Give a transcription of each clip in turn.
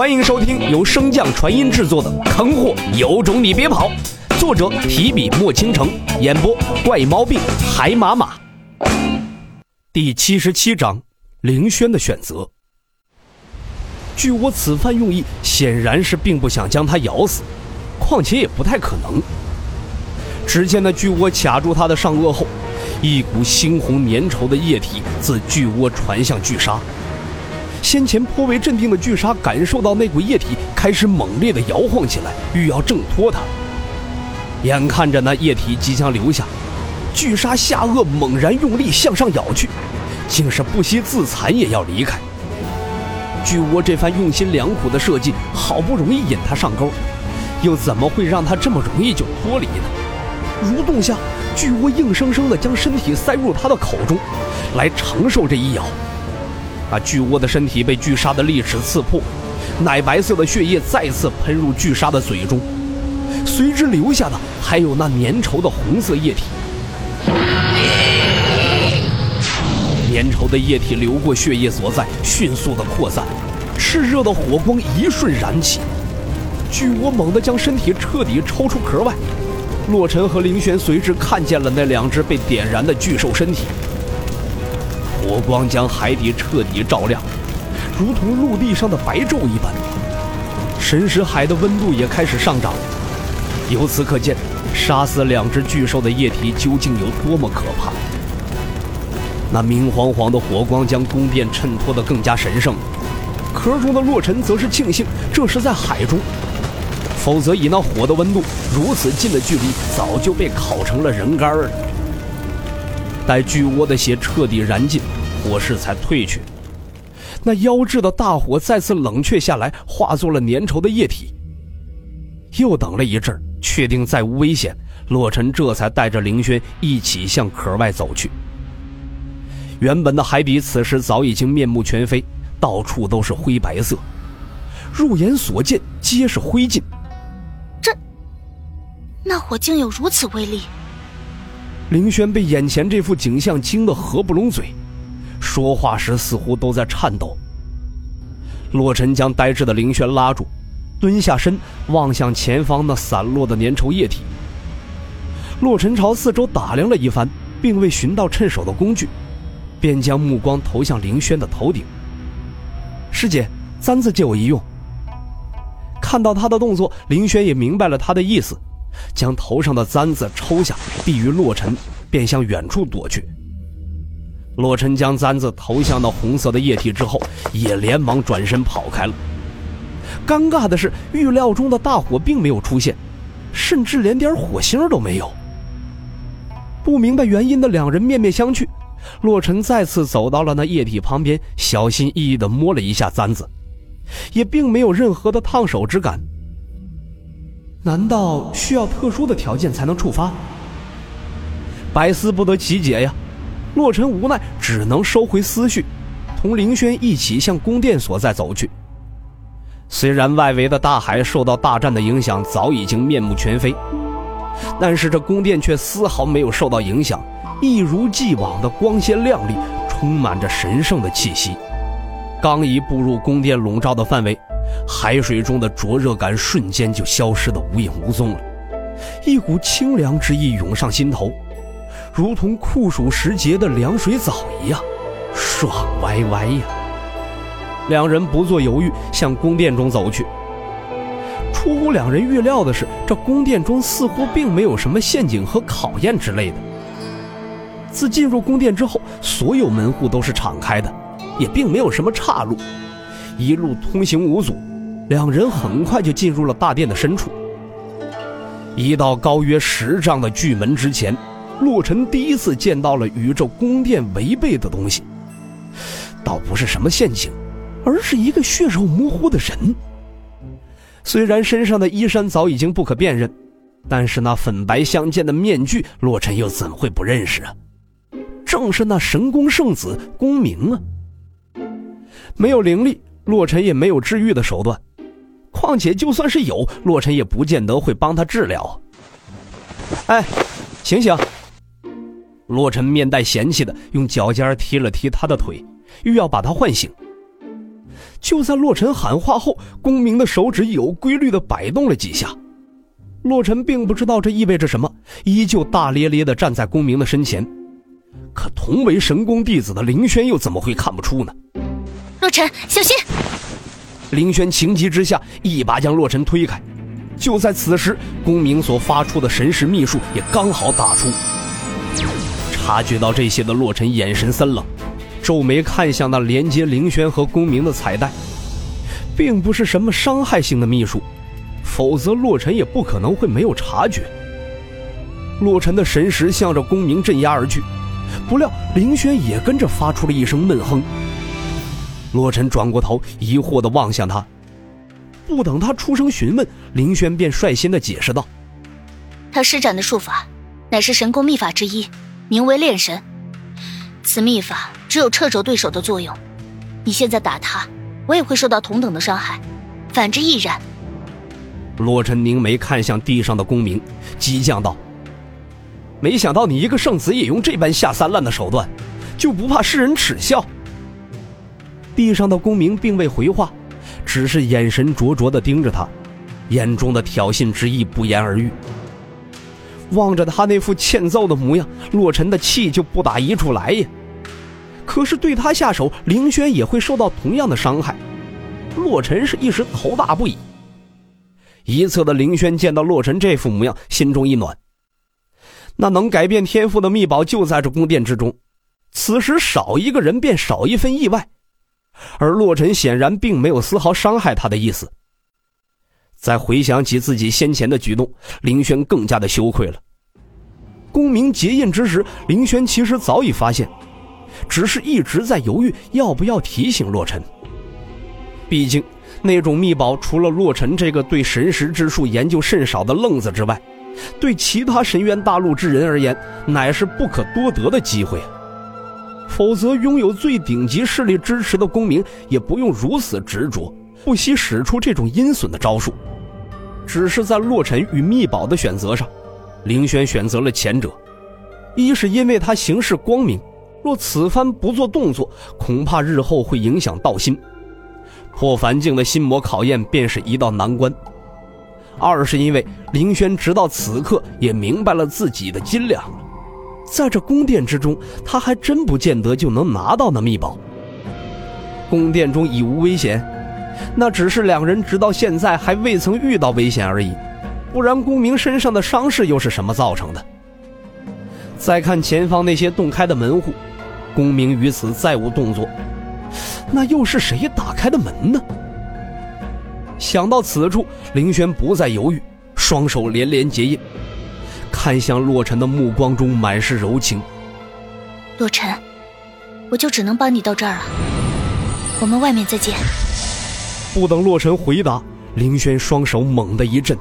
欢迎收听由升降传音制作的《坑货有种你别跑》，作者提笔墨倾城，演播怪毛病海马马。第七十七章，凌轩的选择。巨窝此番用意显然是并不想将他咬死，况且也不太可能。只见那巨窝卡住他的上颚后，一股猩红粘稠的液体自巨窝传向巨鲨。先前颇为镇定的巨鲨感受到那股液体开始猛烈的摇晃起来，欲要挣脱它。眼看着那液体即将流下，巨鲨下颚猛然用力向上咬去，竟是不惜自残也要离开。巨窝这番用心良苦的设计，好不容易引它上钩，又怎么会让它这么容易就脱离呢？蠕动下，巨窝硬生生地将身体塞入它的口中，来承受这一咬。那巨窝的身体被巨鲨的利齿刺破，奶白色的血液再次喷入巨鲨的嘴中，随之留下的还有那粘稠的红色液体。粘稠的液体流过血液所在，迅速的扩散，炽热的火光一瞬燃起。巨窝猛地将身体彻底抽出壳外，洛尘和凌轩随之看见了那两只被点燃的巨兽身体。火光将海底彻底照亮，如同陆地上的白昼一般。神石海的温度也开始上涨，由此可见，杀死两只巨兽的液体究竟有多么可怕。那明晃晃的火光将宫殿衬托得更加神圣。壳中的洛尘则是庆幸这是在海中，否则以那火的温度，如此近的距离早就被烤成了人干了。待巨窝的血彻底燃尽。火势才退去，那妖制的大火再次冷却下来，化作了粘稠的液体。又等了一阵，确定再无危险，洛尘这才带着凌轩一起向壳外走去。原本的海底此时早已经面目全非，到处都是灰白色，入眼所见皆是灰烬。这，那火竟有如此威力？凌轩被眼前这幅景象惊得合不拢嘴。说话时似乎都在颤抖。洛尘将呆滞的凌轩拉住，蹲下身望向前方那散落的粘稠液体。洛尘朝四周打量了一番，并未寻到趁手的工具，便将目光投向凌轩的头顶。师姐，簪子借我一用。看到他的动作，凌轩也明白了他的意思，将头上的簪子抽下，递于洛尘，便向远处躲去。洛尘将簪子投向那红色的液体之后，也连忙转身跑开了。尴尬的是，预料中的大火并没有出现，甚至连点火星都没有。不明白原因的两人面面相觑。洛尘再次走到了那液体旁边，小心翼翼地摸了一下簪子，也并没有任何的烫手之感。难道需要特殊的条件才能触发？百思不得其解呀。洛尘无奈，只能收回思绪，同凌轩一起向宫殿所在走去。虽然外围的大海受到大战的影响，早已经面目全非，但是这宫殿却丝毫没有受到影响，一如既往的光鲜亮丽，充满着神圣的气息。刚一步入宫殿笼罩的范围，海水中的灼热感瞬间就消失得无影无踪了，一股清凉之意涌上心头。如同酷暑时节的凉水澡一样，爽歪歪呀！两人不做犹豫，向宫殿中走去。出乎两人预料的是，这宫殿中似乎并没有什么陷阱和考验之类的。自进入宫殿之后，所有门户都是敞开的，也并没有什么岔路，一路通行无阻。两人很快就进入了大殿的深处，一道高约十丈的巨门之前。洛尘第一次见到了宇宙宫殿违背的东西，倒不是什么陷阱，而是一个血肉模糊的人。虽然身上的衣衫早已经不可辨认，但是那粉白相间的面具，洛尘又怎会不认识啊？正是那神宫圣子宫明啊！没有灵力，洛尘也没有治愈的手段，况且就算是有，洛尘也不见得会帮他治疗。哎，醒醒！洛尘面带嫌弃的用脚尖踢了踢他的腿，欲要把他唤醒。就在洛尘喊话后，公明的手指有规律的摆动了几下。洛尘并不知道这意味着什么，依旧大咧咧的站在公明的身前。可同为神宫弟子的凌轩又怎么会看不出呢？洛尘，小心！凌轩情急之下，一把将洛尘推开。就在此时，公明所发出的神识秘术也刚好打出。察觉到这些的洛尘眼神森冷，皱眉看向那连接凌轩和公明的彩带，并不是什么伤害性的秘术，否则洛尘也不可能会没有察觉。洛尘的神识向着公明镇压而去，不料凌轩也跟着发出了一声闷哼。洛尘转过头，疑惑地望向他。不等他出声询问，林轩便率先的解释道：“他施展的术法，乃是神功秘法之一，名为炼神。此秘法只有掣肘对手的作用。你现在打他，我也会受到同等的伤害，反之亦然。”洛尘凝眉看向地上的公明，激将道：“没想到你一个圣子也用这般下三滥的手段，就不怕世人耻笑？”地上的公明并未回话。只是眼神灼灼地盯着他，眼中的挑衅之意不言而喻。望着他那副欠揍的模样，洛尘的气就不打一处来呀。可是对他下手，凌轩也会受到同样的伤害。洛尘是一时头大不已。一侧的凌轩见到洛尘这副模样，心中一暖。那能改变天赋的秘宝就在这宫殿之中，此时少一个人，便少一分意外。而洛尘显然并没有丝毫伤害他的意思。再回想起自己先前的举动，林轩更加的羞愧了。功名结印之时，林轩其实早已发现，只是一直在犹豫要不要提醒洛尘。毕竟那种秘宝，除了洛尘这个对神识之术研究甚少的愣子之外，对其他神渊大陆之人而言，乃是不可多得的机会。否则，拥有最顶级势力支持的公明也不用如此执着，不惜使出这种阴损的招数。只是在洛尘与秘宝的选择上，凌轩选择了前者。一是因为他行事光明，若此番不做动作，恐怕日后会影响道心，破凡境的心魔考验便是一道难关。二是因为凌轩直到此刻也明白了自己的斤两。在这宫殿之中，他还真不见得就能拿到那秘宝。宫殿中已无危险，那只是两人直到现在还未曾遇到危险而已。不然，公明身上的伤势又是什么造成的？再看前方那些洞开的门户，公明于此再无动作，那又是谁打开的门呢？想到此处，凌轩不再犹豫，双手连连结印。看向洛尘的目光中满是柔情。洛尘，我就只能帮你到这儿了。我们外面再见。不等洛尘回答，凌轩双手猛地一震，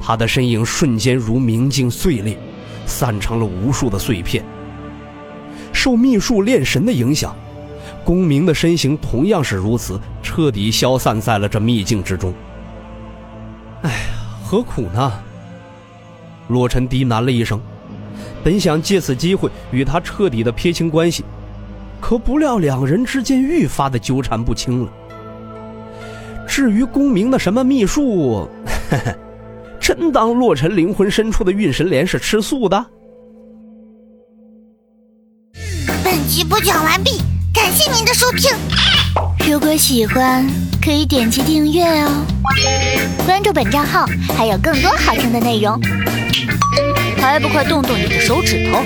他的身影瞬间如明镜碎裂，散成了无数的碎片。受秘术炼神的影响，公明的身形同样是如此，彻底消散在了这秘境之中。哎呀，何苦呢？洛尘低喃了一声，本想借此机会与他彻底的撇清关系，可不料两人之间愈发的纠缠不清了。至于公明的什么秘术，真当洛尘灵魂深处的运神莲是吃素的？本集播讲完毕，感谢您的收听。如果喜欢，可以点击订阅哦，关注本账号还有更多好听的内容。还不快动动你的手指头！